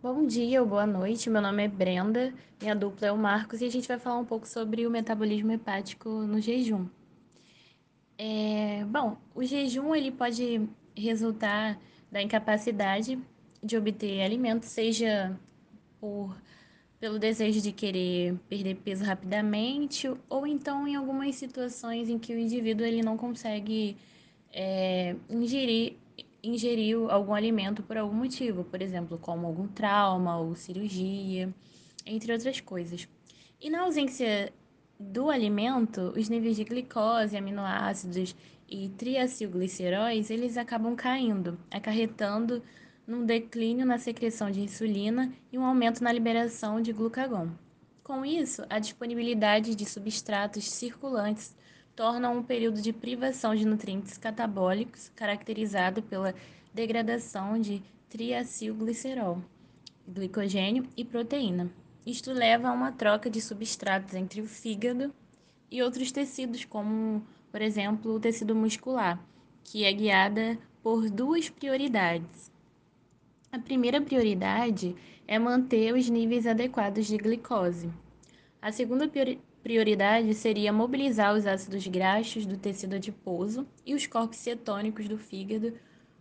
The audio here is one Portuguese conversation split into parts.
Bom dia ou boa noite, meu nome é Brenda, minha dupla é o Marcos e a gente vai falar um pouco sobre o metabolismo hepático no jejum. É, bom, o jejum ele pode resultar da incapacidade de obter alimento, seja por pelo desejo de querer perder peso rapidamente ou então em algumas situações em que o indivíduo ele não consegue é, ingerir ingeriu algum alimento por algum motivo, por exemplo, como algum trauma ou cirurgia, entre outras coisas. E na ausência do alimento, os níveis de glicose, aminoácidos e triacilgliceróis, eles acabam caindo, acarretando num declínio na secreção de insulina e um aumento na liberação de glucagon. Com isso, a disponibilidade de substratos circulantes torna um período de privação de nutrientes catabólicos caracterizado pela degradação de triacilglicerol, glicogênio e proteína. Isto leva a uma troca de substratos entre o fígado e outros tecidos, como, por exemplo, o tecido muscular, que é guiada por duas prioridades. A primeira prioridade é manter os níveis adequados de glicose. A segunda prioridade seria mobilizar os ácidos graxos do tecido adiposo e os corpos cetônicos do fígado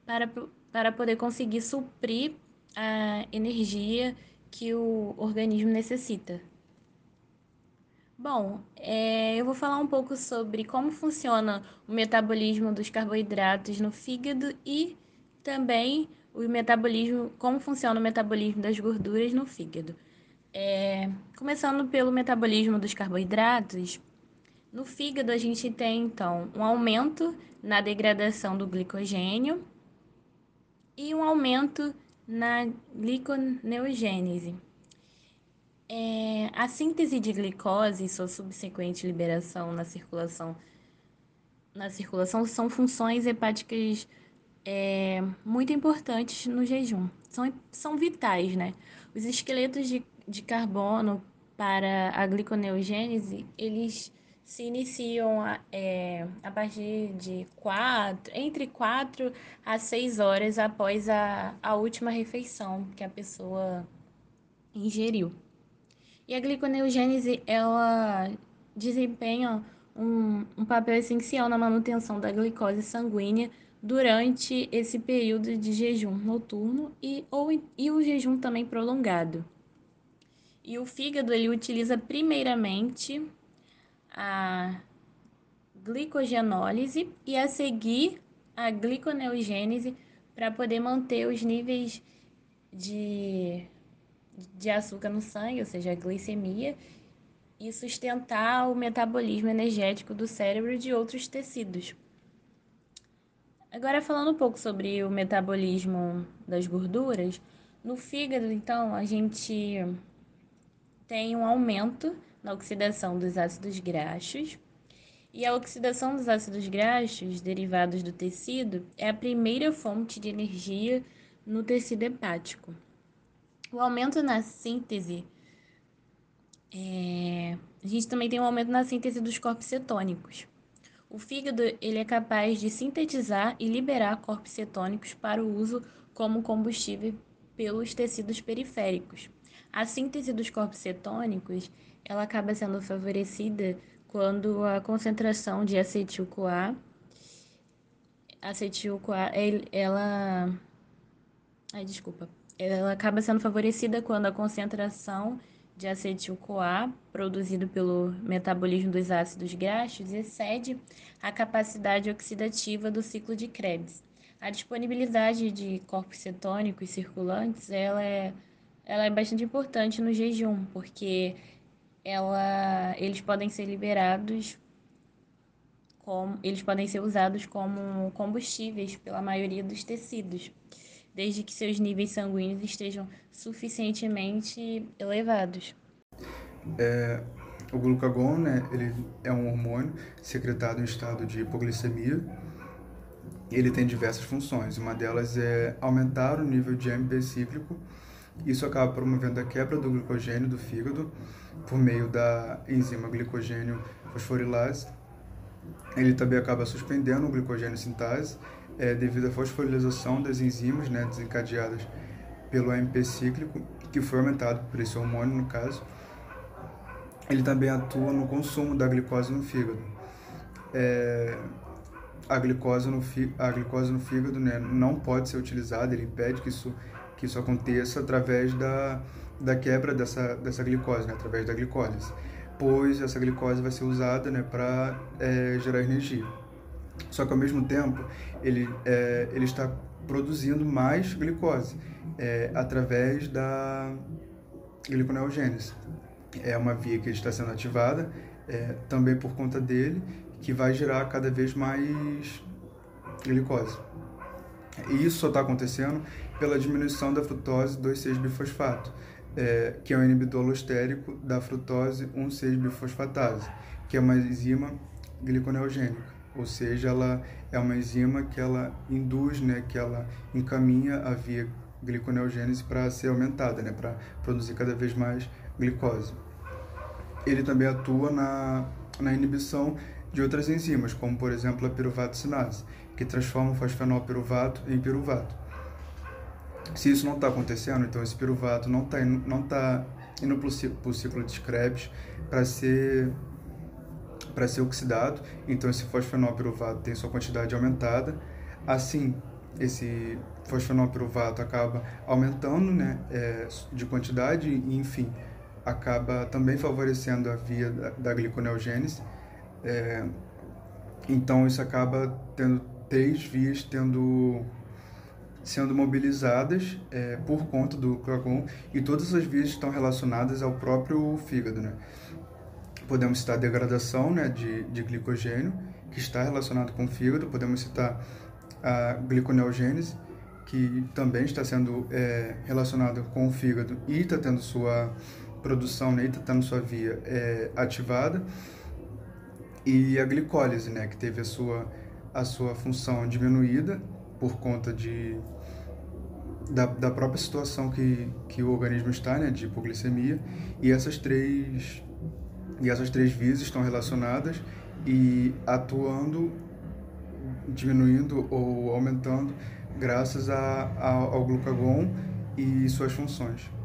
para, para poder conseguir suprir a energia que o organismo necessita. Bom, é, eu vou falar um pouco sobre como funciona o metabolismo dos carboidratos no fígado e também o metabolismo, como funciona o metabolismo das gorduras no fígado. É, começando pelo metabolismo dos carboidratos, no fígado a gente tem então um aumento na degradação do glicogênio e um aumento na gliconeogênese. É, a síntese de glicose e sua subsequente liberação na circulação, na circulação são funções hepáticas é, muito importantes no jejum. São, são vitais, né? Os esqueletos de de carbono para a gliconeogênese, eles se iniciam a, é, a partir de quatro, entre 4 a 6 horas após a, a última refeição que a pessoa ingeriu. E a gliconeogênese, ela desempenha um, um papel essencial na manutenção da glicose sanguínea durante esse período de jejum noturno e, ou, e o jejum também prolongado. E o fígado ele utiliza primeiramente a glicogenólise e a seguir a gliconeogênese para poder manter os níveis de, de açúcar no sangue, ou seja, a glicemia, e sustentar o metabolismo energético do cérebro e de outros tecidos. Agora falando um pouco sobre o metabolismo das gorduras, no fígado, então, a gente tem um aumento na oxidação dos ácidos graxos. E a oxidação dos ácidos graxos derivados do tecido é a primeira fonte de energia no tecido hepático. O aumento na síntese. É... A gente também tem um aumento na síntese dos corpos cetônicos. O fígado ele é capaz de sintetizar e liberar corpos cetônicos para o uso como combustível pelos tecidos periféricos. A síntese dos corpos cetônicos, ela acaba sendo favorecida quando a concentração de acetil-CoA, acetil-CoA, ela, ai, desculpa, ela acaba sendo favorecida quando a concentração de acetil-CoA produzido pelo metabolismo dos ácidos graxos excede a capacidade oxidativa do ciclo de Krebs. A disponibilidade de corpos cetônicos circulantes, ela é ela é bastante importante no jejum, porque ela, eles podem ser liberados como, eles podem ser usados como combustíveis pela maioria dos tecidos, desde que seus níveis sanguíneos estejam suficientemente elevados. É, o glucagon, né, ele é um hormônio secretado em estado de hipoglicemia. Ele tem diversas funções. Uma delas é aumentar o nível de AMP cíclico isso acaba promovendo a quebra do glicogênio do fígado por meio da enzima glicogênio fosforilase. Ele também acaba suspendendo o glicogênio sintase é, devido à fosforilação das enzimas né, desencadeadas pelo AMP cíclico, que foi aumentado por esse hormônio, no caso. Ele também atua no consumo da glicose no fígado. É, a glicose no, a glicose no fígado né, não pode ser utilizada, ele impede que isso, que isso aconteça através da, da quebra dessa, dessa glicose, né, através da glicólise, pois essa glicose vai ser usada né, para é, gerar energia. Só que ao mesmo tempo ele, é, ele está produzindo mais glicose é, através da gliconeogênese. É uma via que está sendo ativada é, também por conta dele, que vai gerar cada vez mais glicose. E isso só está acontecendo pela diminuição da frutose 2,6-bifosfato, é, que é um inibidor alostérico da frutose 1,6-bifosfatase, que é uma enzima gliconeogênica ou seja, ela é uma enzima que ela induz, né, que ela encaminha a via gliconeogênese para ser aumentada, né, para produzir cada vez mais glicose. Ele também atua na, na inibição de outras enzimas, como por exemplo a piruvato-sinase, que transforma o fosfenol piruvato em piruvato. Se isso não está acontecendo, então esse piruvato não está não tá indo para o ciclo de Krebs para ser para ser oxidado, então esse fosfenol piruvato tem sua quantidade aumentada. Assim, esse fosfenol piruvato acaba aumentando né, é, de quantidade e, enfim, acaba também favorecendo a via da, da gliconeogênese. É, então, isso acaba tendo três vias tendo sendo mobilizadas é, por conta do clogon e todas as vias estão relacionadas ao próprio fígado, né? Podemos citar a degradação né, de, de glicogênio, que está relacionado com o fígado. Podemos citar a gliconeogênese, que também está sendo é, relacionada com o fígado e está tendo sua produção, né, está tendo sua via é, ativada. E a glicólise, né, que teve a sua, a sua função diminuída por conta de, da, da própria situação que, que o organismo está, né, de hipoglicemia. E essas três e essas três vias estão relacionadas e atuando, diminuindo ou aumentando graças a, a, ao glucagon e suas funções.